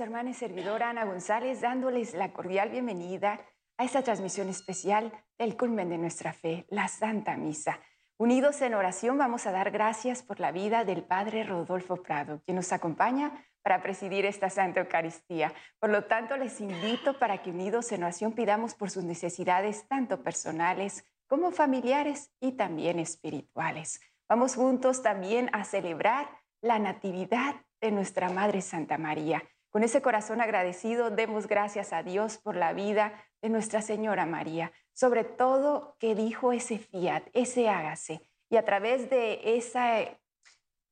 hermana y servidora Ana González, dándoles la cordial bienvenida a esta transmisión especial del culmen de nuestra fe, la Santa Misa. Unidos en oración, vamos a dar gracias por la vida del Padre Rodolfo Prado, quien nos acompaña para presidir esta Santa Eucaristía. Por lo tanto, les invito para que unidos en oración pidamos por sus necesidades, tanto personales como familiares y también espirituales. Vamos juntos también a celebrar la Natividad de nuestra Madre Santa María. Con ese corazón agradecido, demos gracias a Dios por la vida de Nuestra Señora María, sobre todo que dijo ese fiat, ese hágase. Y a través de esa,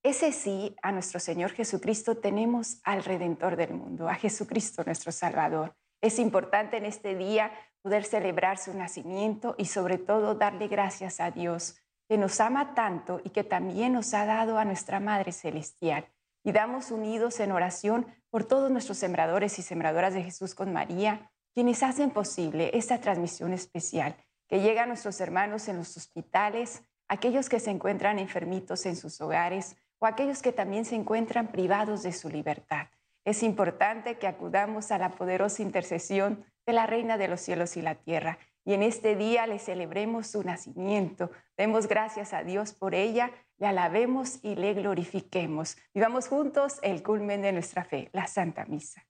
ese sí a nuestro Señor Jesucristo tenemos al Redentor del mundo, a Jesucristo nuestro Salvador. Es importante en este día poder celebrar su nacimiento y sobre todo darle gracias a Dios, que nos ama tanto y que también nos ha dado a nuestra Madre Celestial y damos unidos en oración por todos nuestros sembradores y sembradoras de Jesús con María, quienes hacen posible esta transmisión especial que llega a nuestros hermanos en los hospitales, aquellos que se encuentran enfermitos en sus hogares o aquellos que también se encuentran privados de su libertad. Es importante que acudamos a la poderosa intercesión de la Reina de los cielos y la tierra y en este día le celebremos su nacimiento. Demos gracias a Dios por ella le alabemos y le glorifiquemos. Vivamos juntos el culmen de nuestra fe, la Santa Misa.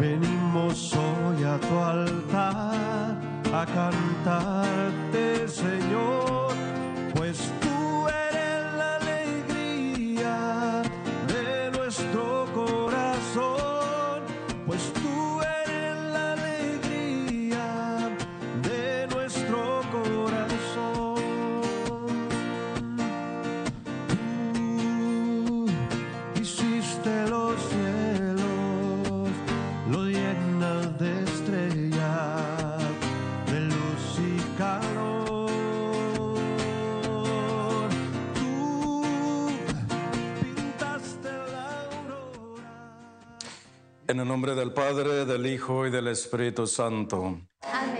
Venimos hoy a tu altar a cantarte, Señor, pues En el nombre del Padre, del Hijo y del Espíritu Santo.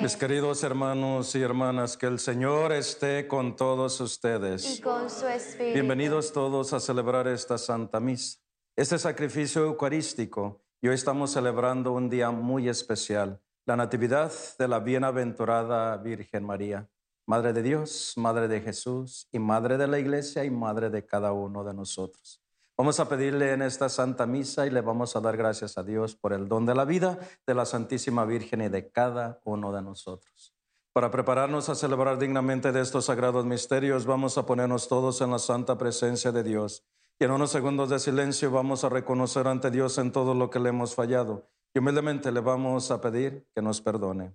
Mis queridos hermanos y hermanas, que el Señor esté con todos ustedes. y con su espíritu. Bienvenidos todos a celebrar esta Santa Misa, este sacrificio eucarístico. Y hoy estamos celebrando un día muy especial, la Natividad de la Bienaventurada Virgen María, Madre de Dios, Madre de Jesús y Madre de la Iglesia y Madre de cada uno de nosotros. Vamos a pedirle en esta Santa Misa y le vamos a dar gracias a Dios por el don de la vida de la Santísima Virgen y de cada uno de nosotros. Para prepararnos a celebrar dignamente de estos sagrados misterios, vamos a ponernos todos en la santa presencia de Dios. Y en unos segundos de silencio vamos a reconocer ante Dios en todo lo que le hemos fallado. Y humildemente le vamos a pedir que nos perdone.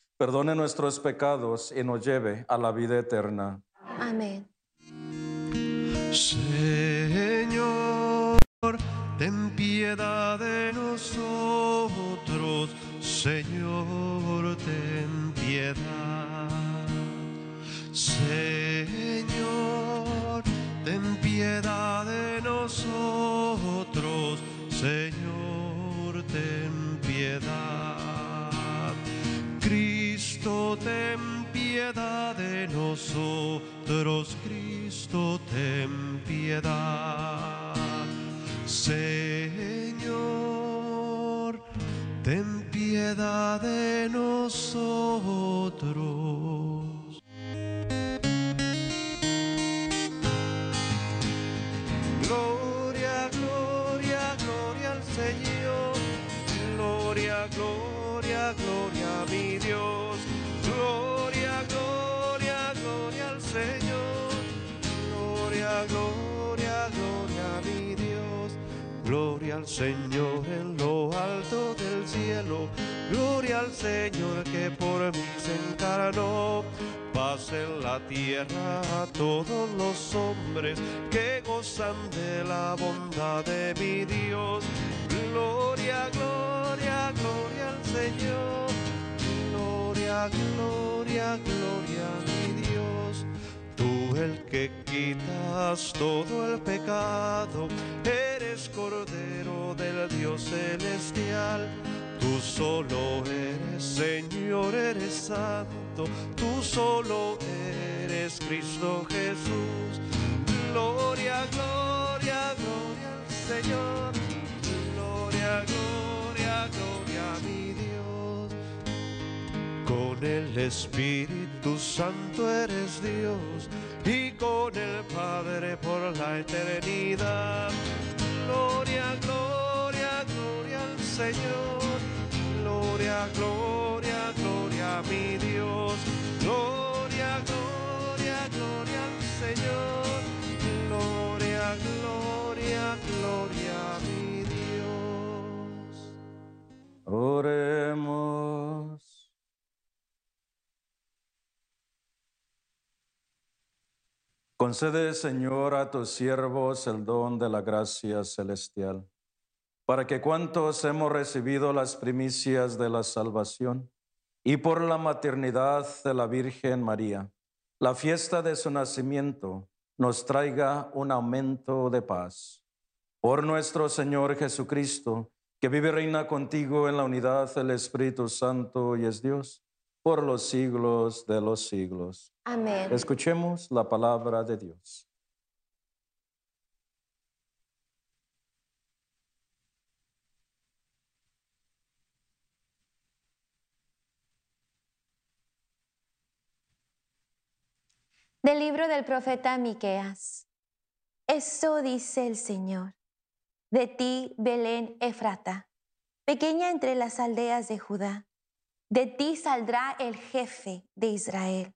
perdone nuestros pecados y nos lleve a la vida eterna. Amén. Señor, ten piedad de nosotros, Señor, ten piedad. Señor, ten piedad de nosotros, Señor, ten piedad. Cristo, ten piedad de nosotros, Cristo, ten piedad. Señor, ten piedad de nosotros. Al Señor en lo alto del cielo. Gloria al Señor que por mí se encarnó. paz en la tierra a todos los hombres que gozan de la bondad de mi Dios. Gloria, gloria, gloria al Señor. Gloria, gloria, gloria a mi Dios. Tú el que quitas todo el pecado, eres Cordero del Dios celestial. Tú solo eres Señor, eres santo, tú solo eres Cristo Jesús. Gloria, gloria, gloria al Señor. Gloria, gloria, gloria a mi Dios. Con el Espíritu Santo eres Dios y con el Padre por la eternidad. Gloria, gloria, gloria al Señor. Gloria, gloria, gloria a mi Dios. Gloria, gloria, gloria al Señor. Gloria, gloria, gloria a mi Dios. Oremos. Concede, Señor, a tus siervos el don de la gracia celestial, para que cuantos hemos recibido las primicias de la salvación y por la maternidad de la Virgen María, la fiesta de su nacimiento nos traiga un aumento de paz. Por nuestro Señor Jesucristo, que vive y reina contigo en la unidad del Espíritu Santo y es Dios, por los siglos de los siglos. Amén. Escuchemos la palabra de Dios. Del libro del profeta Miqueas. Esto dice el Señor: De ti, Belén Efrata, pequeña entre las aldeas de Judá, de ti saldrá el jefe de Israel,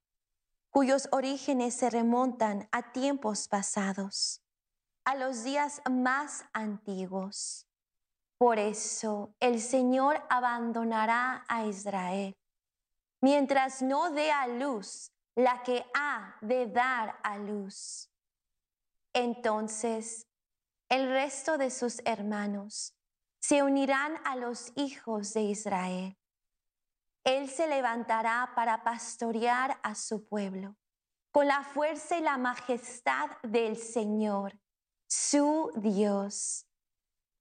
cuyos orígenes se remontan a tiempos pasados, a los días más antiguos. Por eso el Señor abandonará a Israel, mientras no dé a luz la que ha de dar a luz. Entonces el resto de sus hermanos se unirán a los hijos de Israel. Él se levantará para pastorear a su pueblo con la fuerza y la majestad del Señor, su Dios.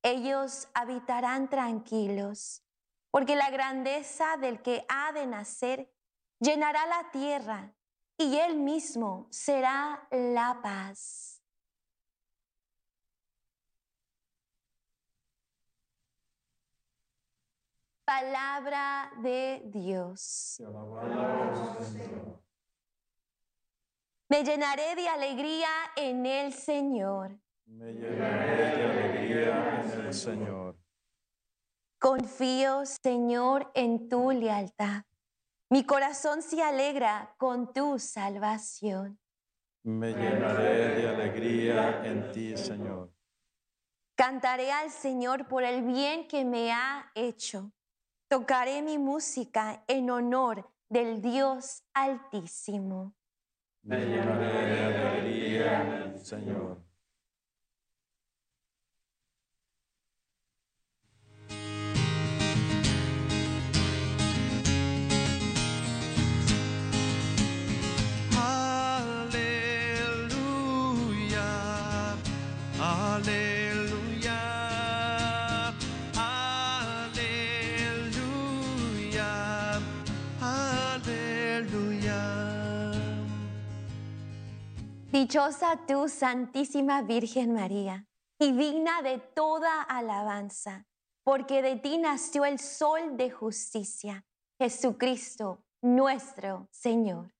Ellos habitarán tranquilos, porque la grandeza del que ha de nacer llenará la tierra y él mismo será la paz. Palabra de Dios. Me llenaré de alegría en el Señor. Me llenaré de alegría en el Señor. Confío, Señor, en tu lealtad. Mi corazón se alegra con tu salvación. Me llenaré de alegría en ti, Señor. Cantaré al Señor por el bien que me ha hecho. Tocaré mi música en honor del Dios Altísimo. Me de alegría Señor. Dichosa tú, Santísima Virgen María, y digna de toda alabanza, porque de ti nació el sol de justicia, Jesucristo nuestro Señor.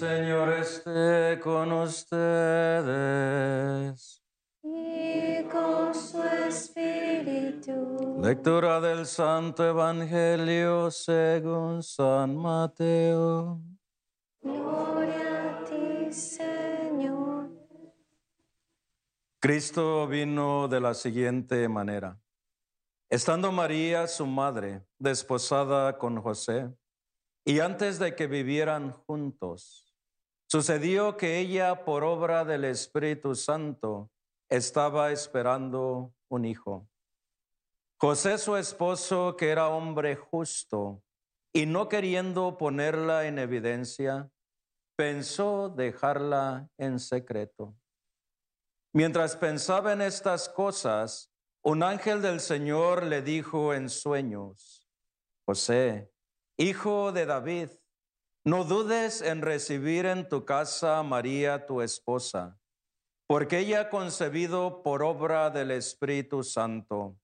Señor esté con ustedes. Y con Espíritu. Lectura del Santo Evangelio según San Mateo. Gloria a ti, Señor. Cristo vino de la siguiente manera. Estando María, su madre, desposada con José, y antes de que vivieran juntos, sucedió que ella, por obra del Espíritu Santo, estaba esperando un hijo. José, su esposo, que era hombre justo, y no queriendo ponerla en evidencia, pensó dejarla en secreto. Mientras pensaba en estas cosas, un ángel del Señor le dijo en sueños, José, hijo de David, no dudes en recibir en tu casa a María tu esposa, porque ella ha concebido por obra del Espíritu Santo.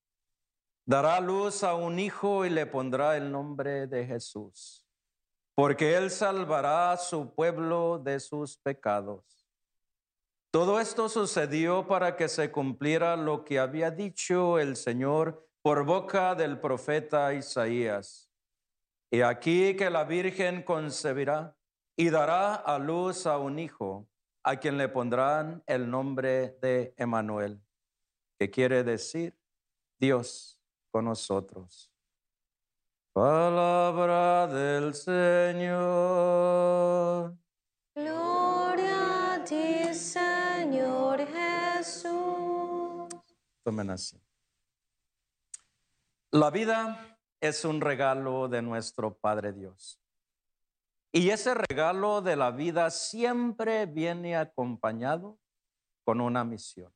Dará luz a un hijo y le pondrá el nombre de Jesús, porque él salvará a su pueblo de sus pecados. Todo esto sucedió para que se cumpliera lo que había dicho el Señor por boca del profeta Isaías. Y aquí que la Virgen concebirá y dará a luz a un hijo, a quien le pondrán el nombre de Emanuel, que quiere decir Dios con nosotros. Palabra del Señor. Gloria a ti, Señor Jesús. Tomen así. La vida es un regalo de nuestro Padre Dios. Y ese regalo de la vida siempre viene acompañado con una misión.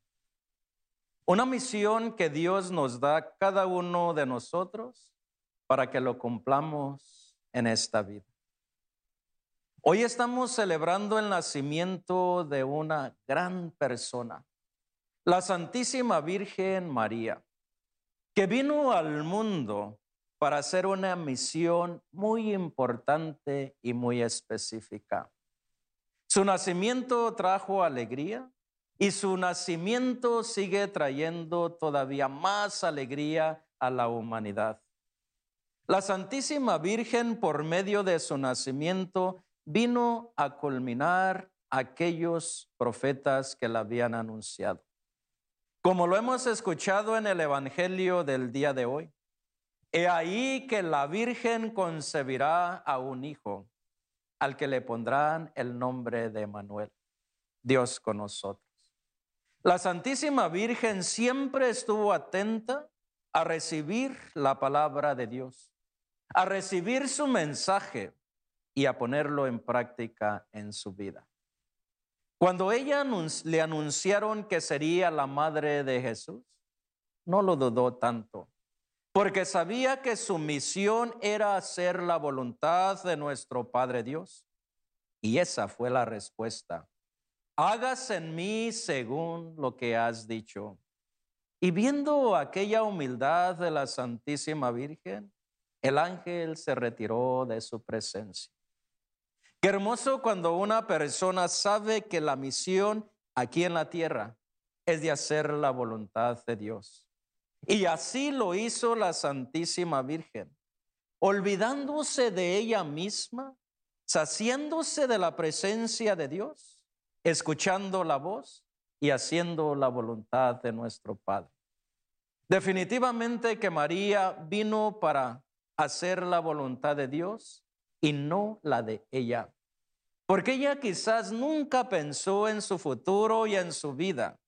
Una misión que Dios nos da a cada uno de nosotros para que lo cumplamos en esta vida. Hoy estamos celebrando el nacimiento de una gran persona, la Santísima Virgen María, que vino al mundo para hacer una misión muy importante y muy específica. Su nacimiento trajo alegría y su nacimiento sigue trayendo todavía más alegría a la humanidad. La Santísima Virgen, por medio de su nacimiento, vino a culminar aquellos profetas que la habían anunciado. Como lo hemos escuchado en el Evangelio del día de hoy, he ahí que la Virgen concebirá a un hijo, al que le pondrán el nombre de Manuel, Dios con nosotros. La Santísima Virgen siempre estuvo atenta a recibir la palabra de Dios, a recibir su mensaje y a ponerlo en práctica en su vida. Cuando ella le anunciaron que sería la madre de Jesús, no lo dudó tanto, porque sabía que su misión era hacer la voluntad de nuestro Padre Dios. Y esa fue la respuesta. Hágase en mí según lo que has dicho. Y viendo aquella humildad de la Santísima Virgen, el ángel se retiró de su presencia. Qué hermoso cuando una persona sabe que la misión aquí en la tierra es de hacer la voluntad de Dios. Y así lo hizo la Santísima Virgen, olvidándose de ella misma, saciándose de la presencia de Dios, escuchando la voz y haciendo la voluntad de nuestro Padre. Definitivamente que María vino para hacer la voluntad de Dios y no la de ella. Porque ella quizás nunca pensó en su futuro y en su vida.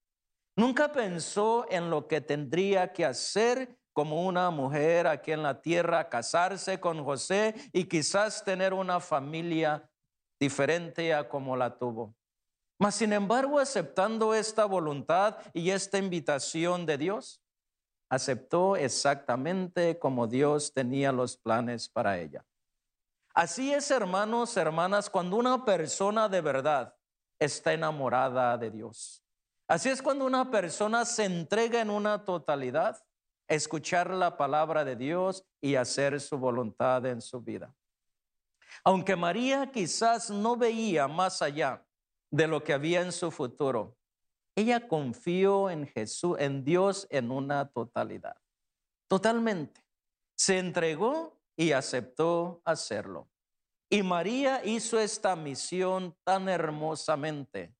Nunca pensó en lo que tendría que hacer como una mujer aquí en la tierra, casarse con José y quizás tener una familia diferente a como la tuvo. Mas sin embargo, aceptando esta voluntad y esta invitación de Dios, aceptó exactamente como Dios tenía los planes para ella. Así es, hermanos, hermanas, cuando una persona de verdad está enamorada de Dios. Así es cuando una persona se entrega en una totalidad escuchar la palabra de Dios y hacer su voluntad en su vida. Aunque María quizás no veía más allá de lo que había en su futuro, ella confió en Jesús, en Dios en una totalidad. Totalmente. Se entregó y aceptó hacerlo. Y María hizo esta misión tan hermosamente.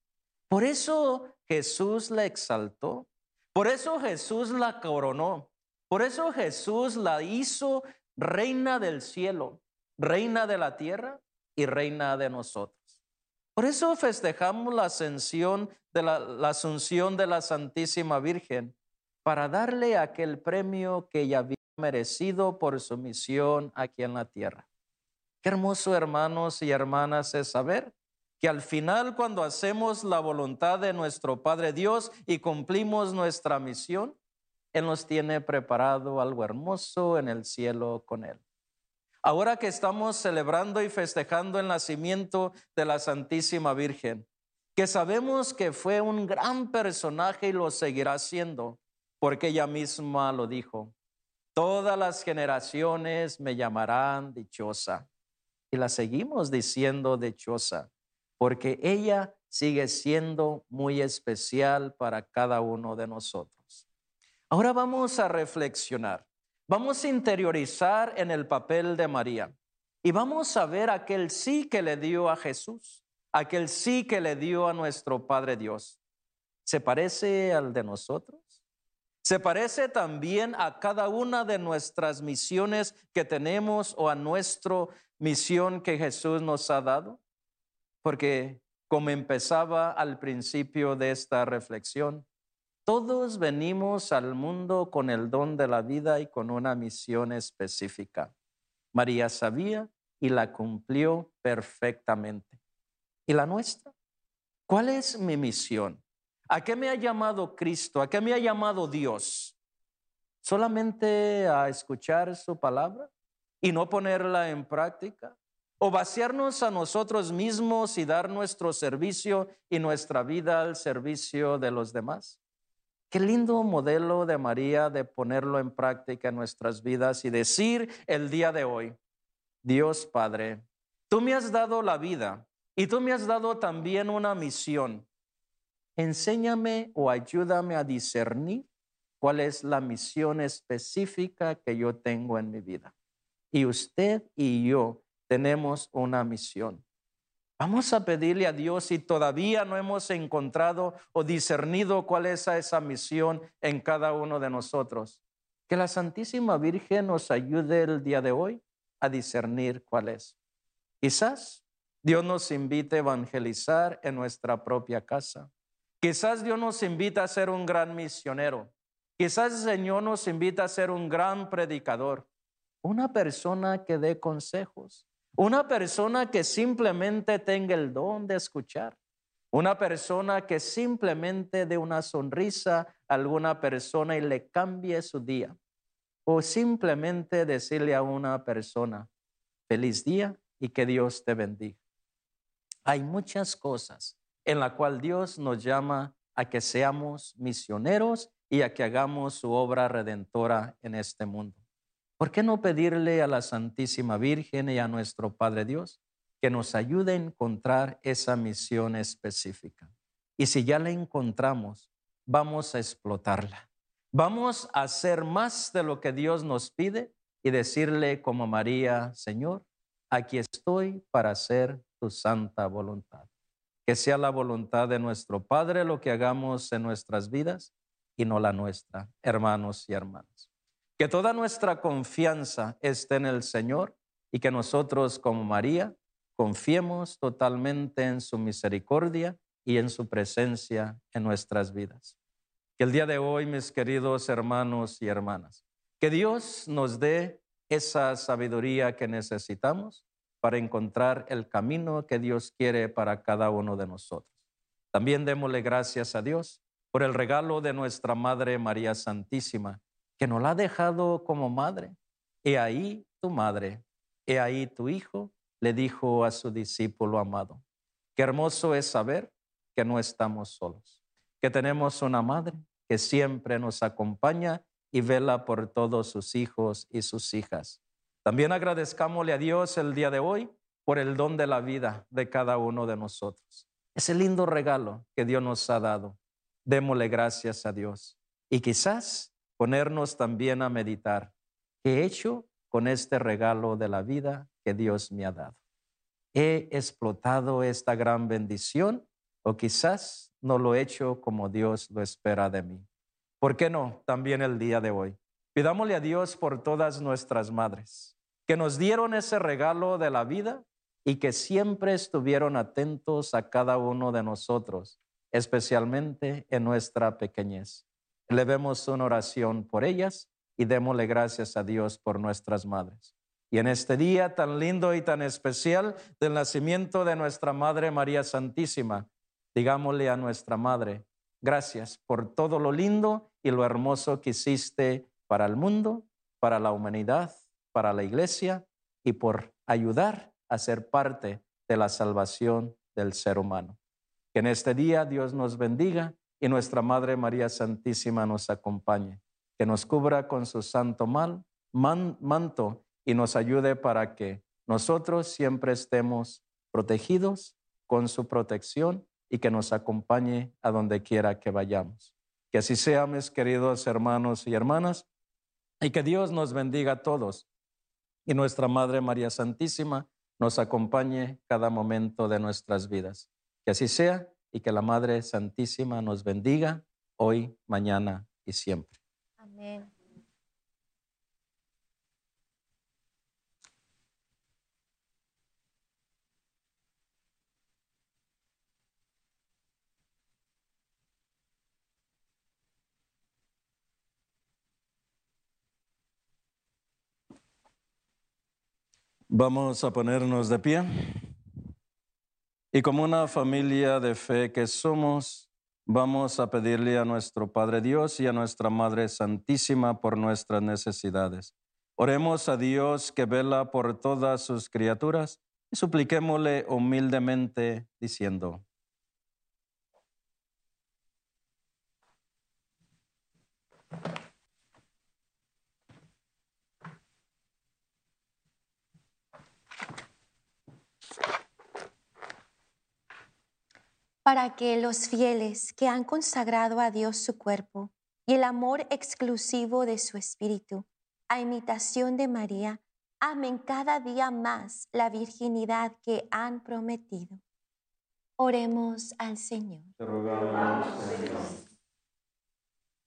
Por eso Jesús la exaltó. Por eso Jesús la coronó. Por eso Jesús la hizo reina del cielo, reina de la tierra y reina de nosotros. Por eso festejamos la ascensión de la, asunción de la Santísima Virgen para darle aquel premio que ella había merecido por su misión aquí en la tierra. Qué hermoso, hermanos y hermanas, es saber que al final cuando hacemos la voluntad de nuestro Padre Dios y cumplimos nuestra misión, Él nos tiene preparado algo hermoso en el cielo con Él. Ahora que estamos celebrando y festejando el nacimiento de la Santísima Virgen, que sabemos que fue un gran personaje y lo seguirá siendo, porque ella misma lo dijo. Todas las generaciones me llamarán dichosa. Y la seguimos diciendo dichosa, porque ella sigue siendo muy especial para cada uno de nosotros. Ahora vamos a reflexionar. Vamos a interiorizar en el papel de María y vamos a ver aquel sí que le dio a Jesús, aquel sí que le dio a nuestro Padre Dios. ¿Se parece al de nosotros? ¿Se parece también a cada una de nuestras misiones que tenemos o a nuestra misión que Jesús nos ha dado? Porque como empezaba al principio de esta reflexión, todos venimos al mundo con el don de la vida y con una misión específica. María sabía y la cumplió perfectamente. ¿Y la nuestra? ¿Cuál es mi misión? ¿A qué me ha llamado Cristo? ¿A qué me ha llamado Dios? ¿Solamente a escuchar su palabra y no ponerla en práctica? ¿O vaciarnos a nosotros mismos y dar nuestro servicio y nuestra vida al servicio de los demás? Qué lindo modelo de María de ponerlo en práctica en nuestras vidas y decir el día de hoy, Dios Padre, tú me has dado la vida y tú me has dado también una misión. Enséñame o ayúdame a discernir cuál es la misión específica que yo tengo en mi vida. Y usted y yo tenemos una misión. Vamos a pedirle a Dios si todavía no hemos encontrado o discernido cuál es esa misión en cada uno de nosotros. Que la Santísima Virgen nos ayude el día de hoy a discernir cuál es. Quizás Dios nos invite a evangelizar en nuestra propia casa. Quizás Dios nos invita a ser un gran misionero. Quizás el Señor nos invita a ser un gran predicador. Una persona que dé consejos una persona que simplemente tenga el don de escuchar. Una persona que simplemente dé una sonrisa a alguna persona y le cambie su día. O simplemente decirle a una persona, feliz día y que Dios te bendiga. Hay muchas cosas en la cual Dios nos llama a que seamos misioneros y a que hagamos su obra redentora en este mundo. ¿Por qué no pedirle a la Santísima Virgen y a nuestro Padre Dios que nos ayude a encontrar esa misión específica? Y si ya la encontramos, vamos a explotarla. Vamos a hacer más de lo que Dios nos pide y decirle como María, Señor, aquí estoy para hacer tu santa voluntad. Que sea la voluntad de nuestro Padre lo que hagamos en nuestras vidas y no la nuestra, hermanos y hermanas. Que toda nuestra confianza esté en el Señor y que nosotros como María confiemos totalmente en su misericordia y en su presencia en nuestras vidas. Que el día de hoy, mis queridos hermanos y hermanas, que Dios nos dé esa sabiduría que necesitamos para encontrar el camino que Dios quiere para cada uno de nosotros. También démosle gracias a Dios por el regalo de nuestra Madre María Santísima que nos la ha dejado como madre. He ahí tu madre, he ahí tu hijo, le dijo a su discípulo amado. Qué hermoso es saber que no estamos solos, que tenemos una madre que siempre nos acompaña y vela por todos sus hijos y sus hijas. También agradezcámosle a Dios el día de hoy por el don de la vida de cada uno de nosotros. Ese lindo regalo que Dios nos ha dado. démosle gracias a Dios. Y quizás ponernos también a meditar, ¿qué he hecho con este regalo de la vida que Dios me ha dado? ¿He explotado esta gran bendición o quizás no lo he hecho como Dios lo espera de mí? ¿Por qué no también el día de hoy? Pidámosle a Dios por todas nuestras madres que nos dieron ese regalo de la vida y que siempre estuvieron atentos a cada uno de nosotros, especialmente en nuestra pequeñez. Levemos una oración por ellas y démosle gracias a Dios por nuestras madres. Y en este día tan lindo y tan especial del nacimiento de nuestra Madre María Santísima, digámosle a nuestra Madre, gracias por todo lo lindo y lo hermoso que hiciste para el mundo, para la humanidad, para la iglesia y por ayudar a ser parte de la salvación del ser humano. Que en este día Dios nos bendiga y nuestra Madre María Santísima nos acompañe, que nos cubra con su santo manto y nos ayude para que nosotros siempre estemos protegidos con su protección y que nos acompañe a donde quiera que vayamos. Que así sea, mis queridos hermanos y hermanas, y que Dios nos bendiga a todos y nuestra Madre María Santísima nos acompañe cada momento de nuestras vidas. Que así sea y que la Madre Santísima nos bendiga hoy, mañana y siempre. Amén. Vamos a ponernos de pie. Y como una familia de fe que somos, vamos a pedirle a nuestro Padre Dios y a nuestra Madre Santísima por nuestras necesidades. Oremos a Dios que vela por todas sus criaturas y supliquémosle humildemente diciendo, para que los fieles que han consagrado a Dios su cuerpo y el amor exclusivo de su espíritu, a imitación de María, amen cada día más la virginidad que han prometido. Oremos al Señor.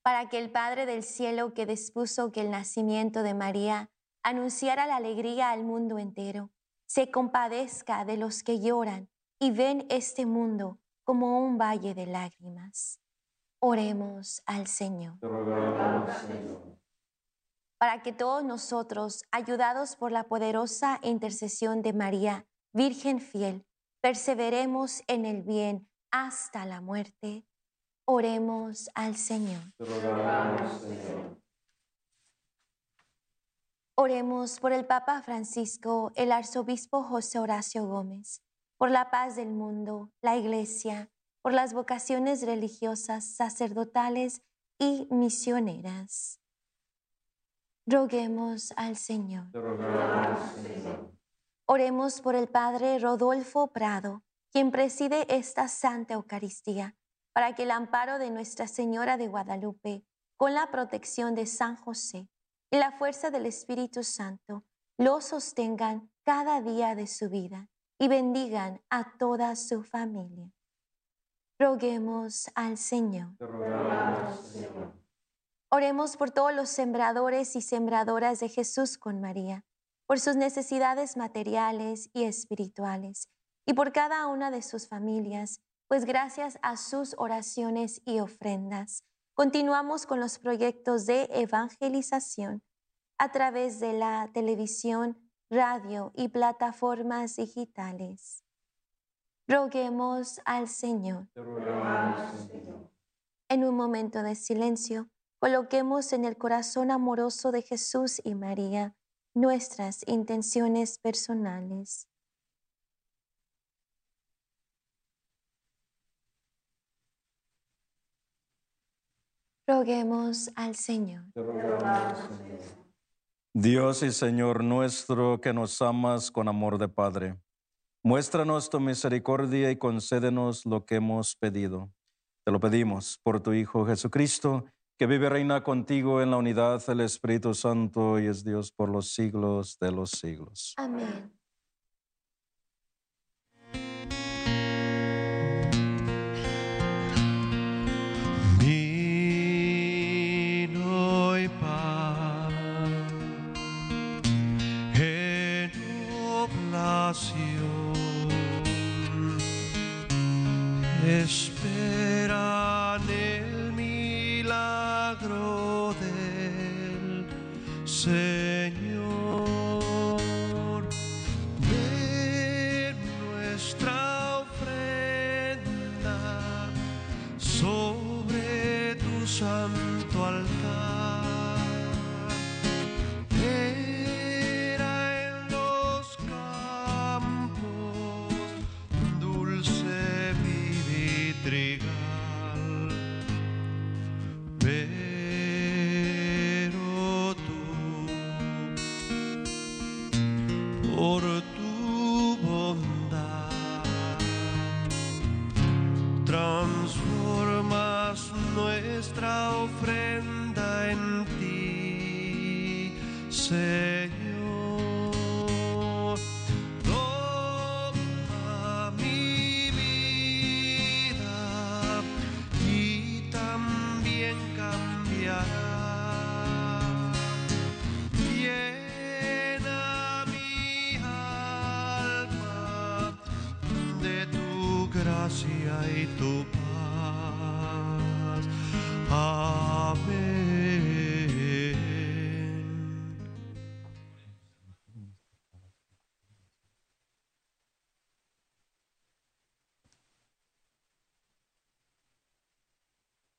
Para que el Padre del cielo que dispuso que el nacimiento de María anunciara la alegría al mundo entero, se compadezca de los que lloran y ven este mundo como un valle de lágrimas. Oremos al Señor. Para que todos nosotros, ayudados por la poderosa intercesión de María, Virgen fiel, perseveremos en el bien hasta la muerte. Oremos al Señor. Oremos por el Papa Francisco, el Arzobispo José Horacio Gómez por la paz del mundo, la Iglesia, por las vocaciones religiosas, sacerdotales y misioneras. Roguemos al Señor. Oremos por el Padre Rodolfo Prado, quien preside esta Santa Eucaristía, para que el amparo de Nuestra Señora de Guadalupe, con la protección de San José y la fuerza del Espíritu Santo, lo sostengan cada día de su vida y bendigan a toda su familia. Roguemos al Señor. Oremos por todos los sembradores y sembradoras de Jesús con María, por sus necesidades materiales y espirituales, y por cada una de sus familias, pues gracias a sus oraciones y ofrendas, continuamos con los proyectos de evangelización a través de la televisión, radio y plataformas digitales. Roguemos al Señor. En un momento de silencio, coloquemos en el corazón amoroso de Jesús y María nuestras intenciones personales. Roguemos al Señor. Dios y Señor nuestro, que nos amas con amor de Padre, muéstranos tu misericordia y concédenos lo que hemos pedido. Te lo pedimos por tu Hijo Jesucristo, que vive y reina contigo en la unidad del Espíritu Santo y es Dios por los siglos de los siglos. Amén.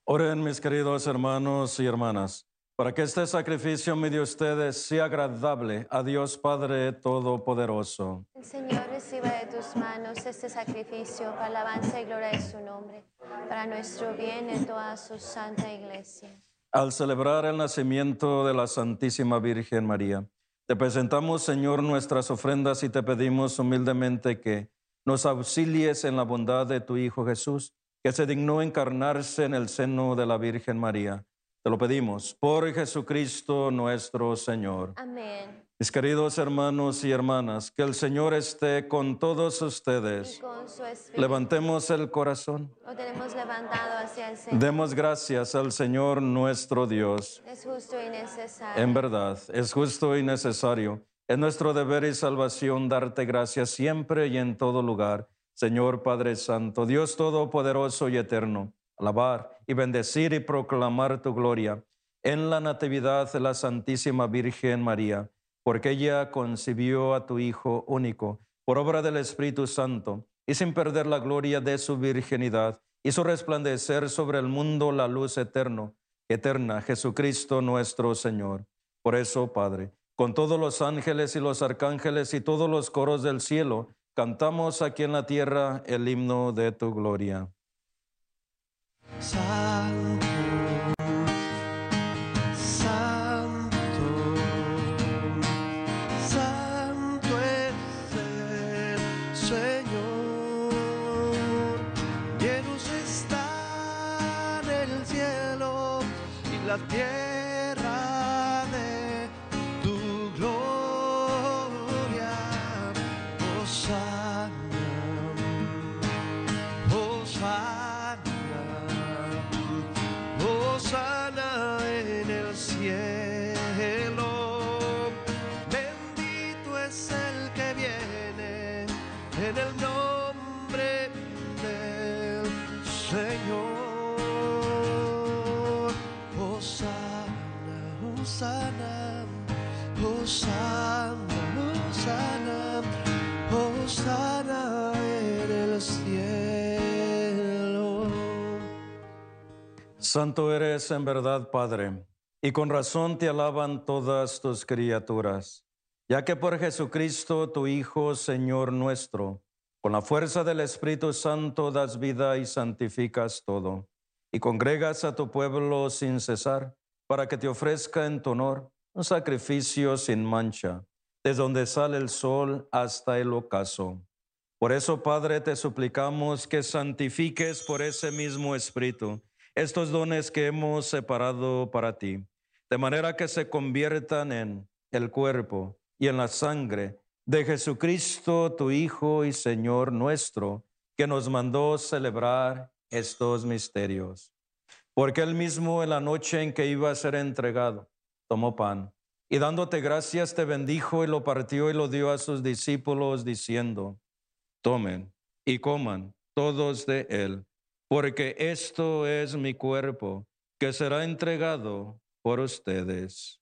Oren mis queridos hermanos y hermanas, para que este sacrificio de ustedes sea agradable a Dios Padre Todopoderoso. El Señor reciba de tus manos este sacrificio para alabanza y gloria de su nombre, para nuestro bien en toda su santa iglesia. Al celebrar el nacimiento de la Santísima Virgen María, te presentamos, Señor, nuestras ofrendas y te pedimos humildemente que nos auxilies en la bondad de tu Hijo Jesús, que se dignó encarnarse en el seno de la Virgen María. Te lo pedimos por Jesucristo nuestro Señor. Amén. Mis queridos hermanos y hermanas, que el Señor esté con todos Y ustedes. con su espíritu Levantemos el corazón. lo tenemos levantado hacia el Señor. Demos gracias al Señor nuestro Dios. Es justo y necesario. En verdad, es justo y necesario. Es nuestro deber y salvación darte gracias siempre y en todo lugar. Señor Padre Santo, Dios Todopoderoso y Eterno, alabar y bendecir y proclamar tu gloria en la natividad de la Santísima Virgen María, porque ella concibió a tu Hijo único por obra del Espíritu Santo y sin perder la gloria de su virginidad, hizo resplandecer sobre el mundo la luz eterno, eterna, Jesucristo nuestro Señor. Por eso, Padre, con todos los ángeles y los arcángeles y todos los coros del cielo, cantamos aquí en la tierra el himno de tu gloria. Señor. Hosanna, Hosanna, Hosanna, Hosanna, Hosanna en el cielo. Santo eres en verdad, Padre, y con razón te alaban todas tus criaturas, ya que por Jesucristo, tu Hijo, Señor nuestro, con la fuerza del Espíritu Santo das vida y santificas todo, y congregas a tu pueblo sin cesar, para que te ofrezca en tu honor un sacrificio sin mancha, desde donde sale el sol hasta el ocaso. Por eso, Padre, te suplicamos que santifiques por ese mismo Espíritu estos dones que hemos separado para ti, de manera que se conviertan en el cuerpo y en la sangre de Jesucristo, tu Hijo y Señor nuestro, que nos mandó celebrar estos misterios. Porque él mismo en la noche en que iba a ser entregado, tomó pan y dándote gracias te bendijo y lo partió y lo dio a sus discípulos diciendo, tomen y coman todos de él, porque esto es mi cuerpo que será entregado por ustedes.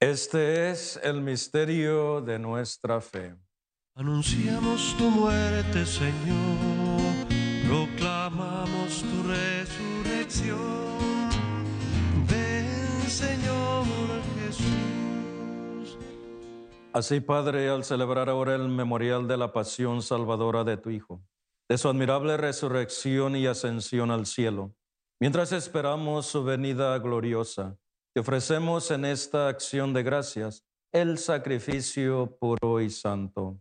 Este es el misterio de nuestra fe. Anunciamos tu muerte, Señor, proclamamos tu resurrección. Ven, Señor Jesús. Así, Padre, al celebrar ahora el memorial de la pasión salvadora de tu Hijo, de su admirable resurrección y ascensión al cielo, mientras esperamos su venida gloriosa, ofrecemos en esta acción de gracias el sacrificio puro y santo.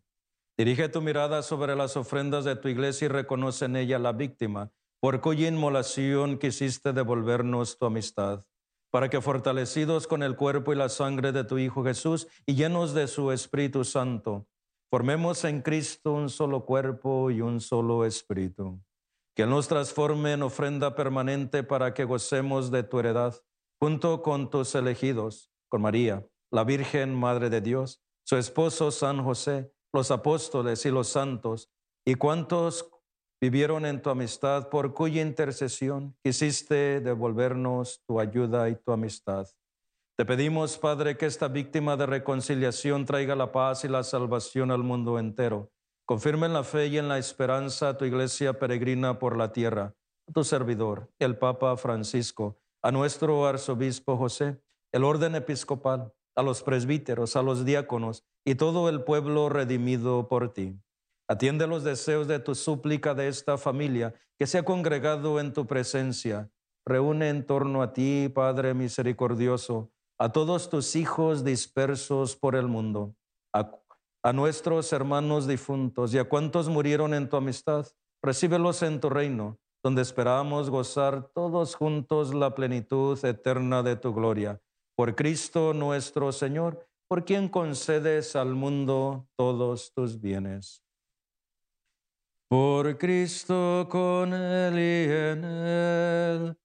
Dirige tu mirada sobre las ofrendas de tu iglesia y reconoce en ella la víctima, por cuya inmolación quisiste devolvernos tu amistad, para que fortalecidos con el cuerpo y la sangre de tu Hijo Jesús y llenos de su Espíritu Santo, formemos en Cristo un solo cuerpo y un solo espíritu. Que nos transforme en ofrenda permanente para que gocemos de tu heredad junto con tus elegidos, con María, la Virgen Madre de Dios, su esposo San José, los apóstoles y los santos, y cuantos vivieron en tu amistad, por cuya intercesión quisiste devolvernos tu ayuda y tu amistad. Te pedimos, Padre, que esta víctima de reconciliación traiga la paz y la salvación al mundo entero. Confirme en la fe y en la esperanza a tu iglesia peregrina por la tierra, a tu servidor, el Papa Francisco, a nuestro arzobispo José, el orden episcopal, a los presbíteros, a los diáconos y todo el pueblo redimido por ti. Atiende los deseos de tu súplica de esta familia que se ha congregado en tu presencia. Reúne en torno a ti, Padre misericordioso, a todos tus hijos dispersos por el mundo, a, a nuestros hermanos difuntos y a cuantos murieron en tu amistad. Recíbelos en tu reino donde esperamos gozar todos juntos la plenitud eterna de tu gloria. Por Cristo nuestro Señor, por quien concedes al mundo todos tus bienes. Por Cristo con Él y en Él,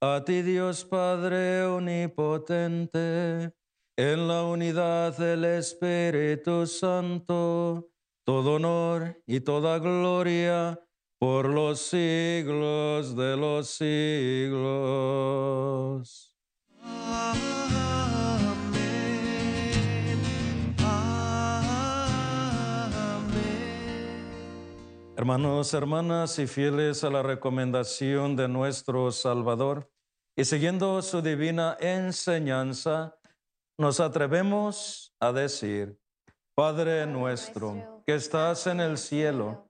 a ti Dios Padre Omnipotente, en la unidad del Espíritu Santo, todo honor y toda gloria por los siglos de los siglos. Amén. Amén. Hermanos, hermanas y fieles a la recomendación de nuestro Salvador y siguiendo su divina enseñanza, nos atrevemos a decir, Padre nuestro, que estás en el cielo,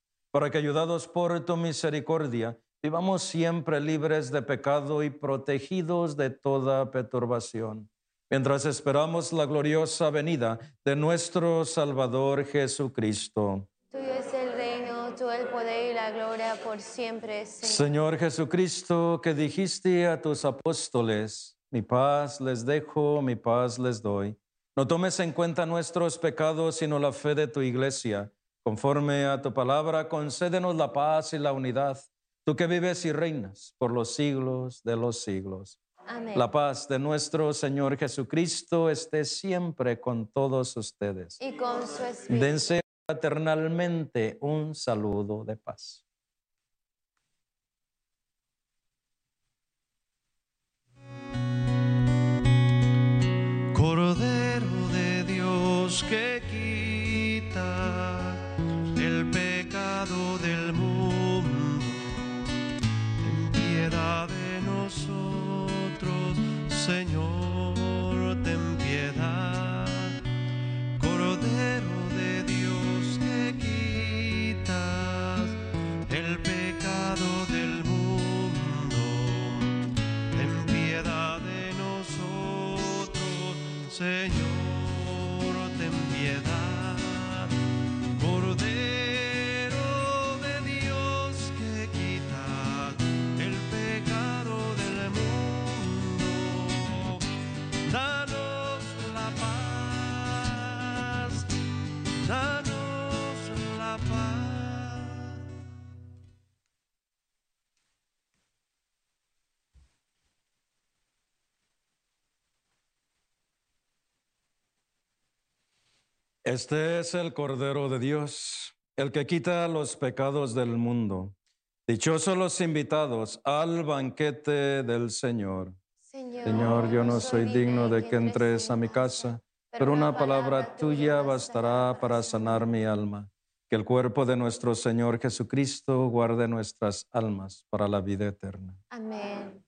para que ayudados por tu misericordia, vivamos siempre libres de pecado y protegidos de toda perturbación, mientras esperamos la gloriosa venida de nuestro Salvador Jesucristo. Tuyo es el reino, tuyo el poder y la gloria por siempre, Señor. Señor Jesucristo, que dijiste a tus apóstoles, mi paz les dejo, mi paz les doy. No tomes en cuenta nuestros pecados, sino la fe de tu iglesia. Conforme a tu palabra, concédenos la paz y la unidad. Tú que vives y reinas por los siglos de los siglos. Amén. La paz de nuestro Señor Jesucristo esté siempre con todos ustedes. Y con su espíritu. Dense fraternalmente un saludo de paz. Cordero de Dios que Señor, ten piedad. Cordero de Dios que quitas el pecado del mundo, ten piedad de nosotros, Señor, ten piedad. Este es el Cordero de Dios, el que quita los pecados del mundo. Dichosos los invitados al banquete del Señor. Señor, yo no soy digno de que entres a mi casa, pero una palabra tuya bastará para sanar mi alma. Que el cuerpo de nuestro Señor Jesucristo guarde nuestras almas para la vida eterna. Amén.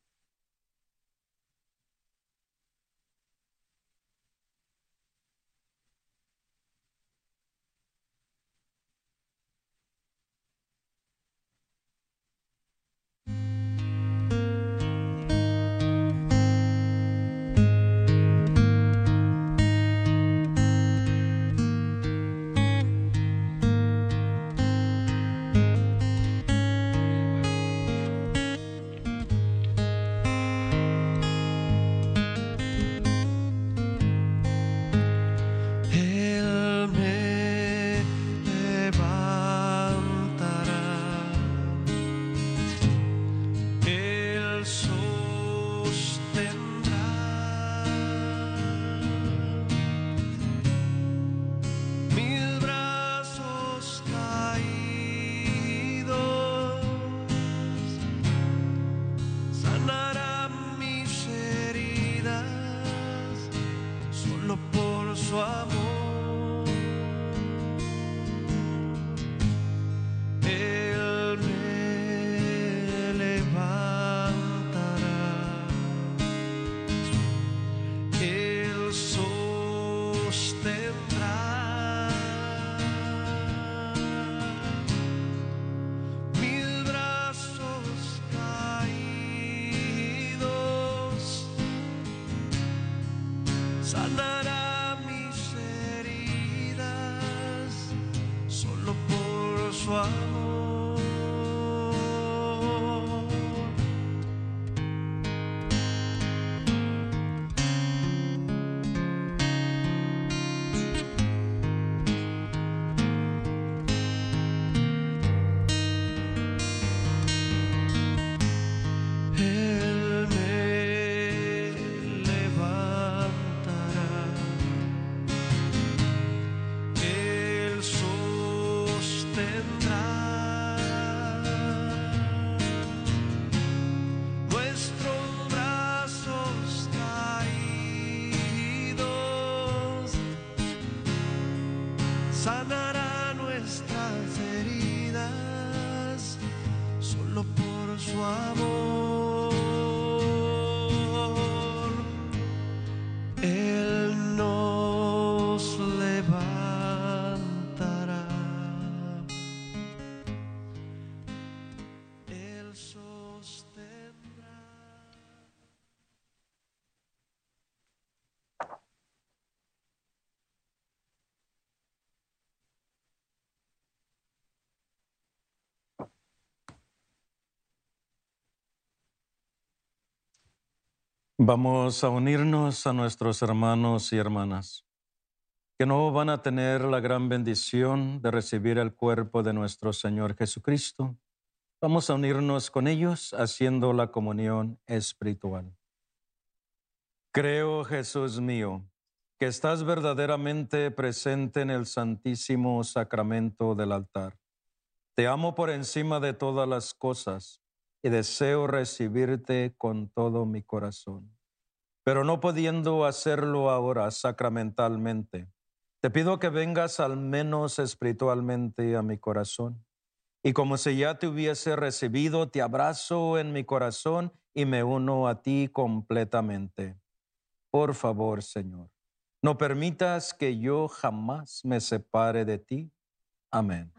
Vamos a unirnos a nuestros hermanos y hermanas que no van a tener la gran bendición de recibir el cuerpo de nuestro Señor Jesucristo. Vamos a unirnos con ellos haciendo la comunión espiritual. Creo, Jesús mío, que estás verdaderamente presente en el santísimo sacramento del altar. Te amo por encima de todas las cosas y deseo recibirte con todo mi corazón. Pero no pudiendo hacerlo ahora sacramentalmente, te pido que vengas al menos espiritualmente a mi corazón. Y como si ya te hubiese recibido, te abrazo en mi corazón y me uno a ti completamente. Por favor, Señor, no permitas que yo jamás me separe de ti. Amén.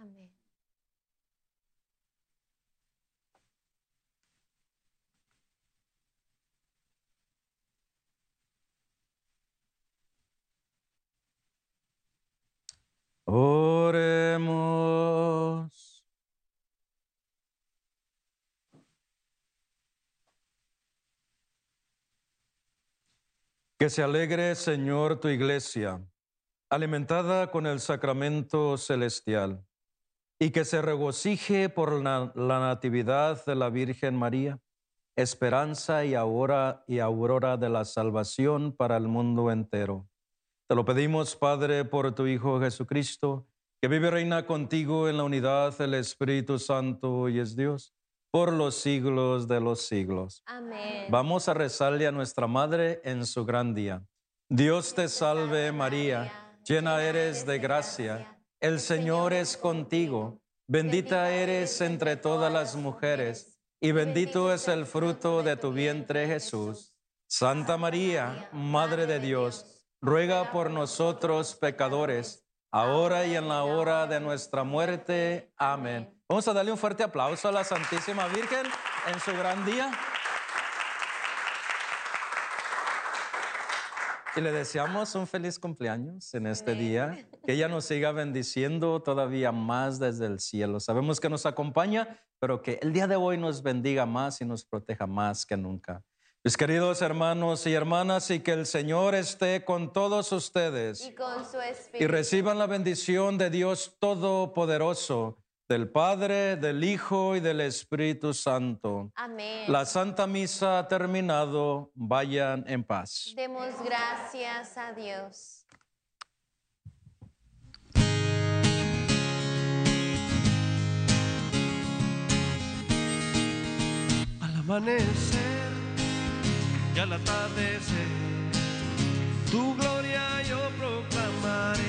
Oremos. Que se alegre, Señor, tu iglesia, alimentada con el sacramento celestial, y que se regocije por la, natividad de la Virgen María, esperanza y, ahora, y aurora de la salvación para el mundo entero te lo pedimos, Padre, por tu Hijo Jesucristo, que vive y reina contigo en la unidad del Espíritu Santo y es Dios por los siglos de los siglos. Amén. Vamos a rezarle a nuestra Madre en su gran día. Dios te salve María, llena eres de gracia, el Señor es contigo, bendita eres entre todas las mujeres, y bendito es el fruto de tu vientre Jesús. Santa María, Madre de Dios, ruega por nosotros pecadores, ahora y en la hora de nuestra muerte. Amén. Vamos a darle un fuerte aplauso a la Santísima Virgen en su gran día. Y le deseamos un feliz cumpleaños en este día, que ella nos siga bendiciendo todavía más desde el cielo. Sabemos que nos acompaña, pero que el día de hoy nos bendiga más y nos proteja más que nunca. Mis queridos hermanos y hermanas, y que el Señor esté con todos ustedes. Y con su espíritu. Y reciban la bendición de Dios Todopoderoso, del Padre, del Hijo y del Espíritu Santo. Amén. La Santa Misa ha terminado. Vayan en paz. Demos gracias a Dios. Al amanecer y al atardecer. Tu gloria yo proclamaré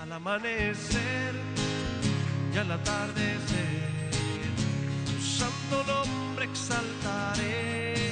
al amanecer y al atardecer. Tu santo nombre exaltaré.